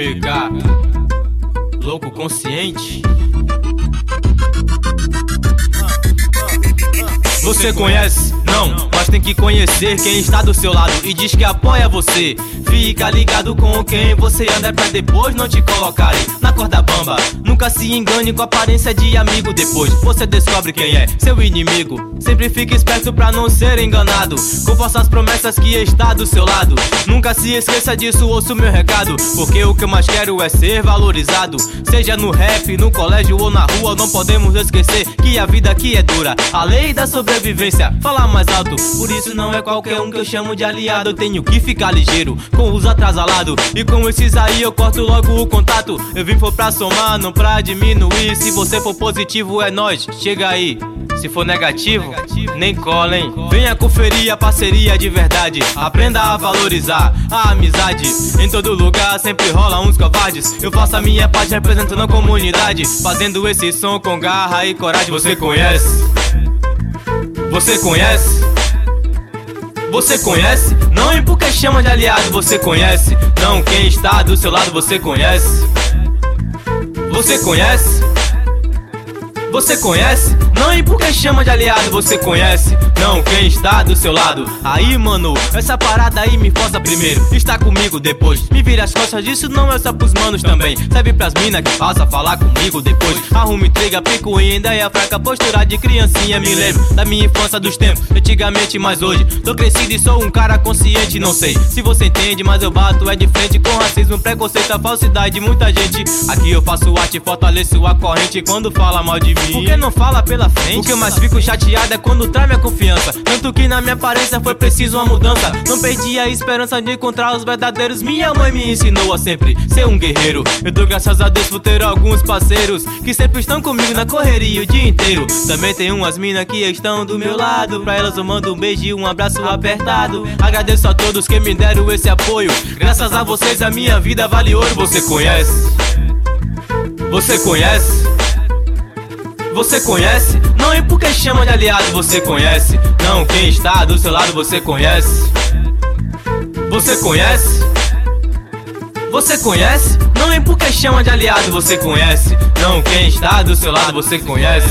MK, louco consciente. Você conhece? Não mas tem que conhecer quem está do seu lado e diz que apoia você. Fica ligado com quem você anda pra depois não te colocarem na corda bamba. Nunca se engane com aparência de amigo. Depois você descobre quem é seu inimigo. Sempre fique esperto pra não ser enganado. Com as promessas que está do seu lado. Nunca se esqueça disso, ouça o meu recado. Porque o que eu mais quero é ser valorizado. Seja no rap, no colégio ou na rua, não podemos esquecer que a vida aqui é dura. A lei da sobrevivência, fala mais alto. Por isso não é qualquer um que eu chamo de aliado. Eu tenho que ficar ligeiro com os atrasalados. E com esses aí eu corto logo o contato. Eu vim for pra somar, não pra diminuir. Se você for positivo, é nós. Chega aí. Se for negativo, nem cola, hein? Venha conferir a parceria de verdade. Aprenda a valorizar a amizade. Em todo lugar sempre rola uns covardes. Eu faço a minha parte representando a comunidade. Fazendo esse som com garra e coragem. Você conhece? Você conhece? Você conhece? Não é porque chama de aliado, você conhece? Não, quem está do seu lado, você conhece? Você conhece? Você conhece? Não e porque chama de aliado, você conhece? Não, quem está do seu lado? Aí, mano, essa parada aí me força primeiro. Está comigo depois. Me vira as costas disso, não é só pros manos também. Serve pras minas que passa falar comigo depois. Arrume intriga, pico ainda e a fraca postura de criancinha. Me lembro da minha infância dos tempos, antigamente, mas hoje. Tô crescido e sou um cara consciente, não sei se você entende, mas eu bato é de frente com racismo, preconceito, a falsidade de muita gente. Aqui eu faço arte, fortaleço a corrente quando fala mal de mim. Por que não fala pela frente? O que eu mais fico chateado é quando trai minha confiança. Tanto que na minha aparência foi preciso uma mudança. Não perdi a esperança de encontrar os verdadeiros. Minha mãe me ensinou a sempre ser um guerreiro. Eu dou graças a Deus por ter alguns parceiros que sempre estão comigo na correria o dia inteiro. Também tem umas minas que estão do meu lado. Pra elas eu mando um beijo e um abraço apertado. Agradeço a todos que me deram esse apoio. Graças a vocês a minha vida vale ouro. Você conhece? Você conhece? Você conhece? Não e porque chama de aliado, você conhece? Não, quem está do seu lado, você conhece? Você conhece? Você conhece? Não e porque chama de aliado, você conhece? Não, quem está do seu lado, você conhece?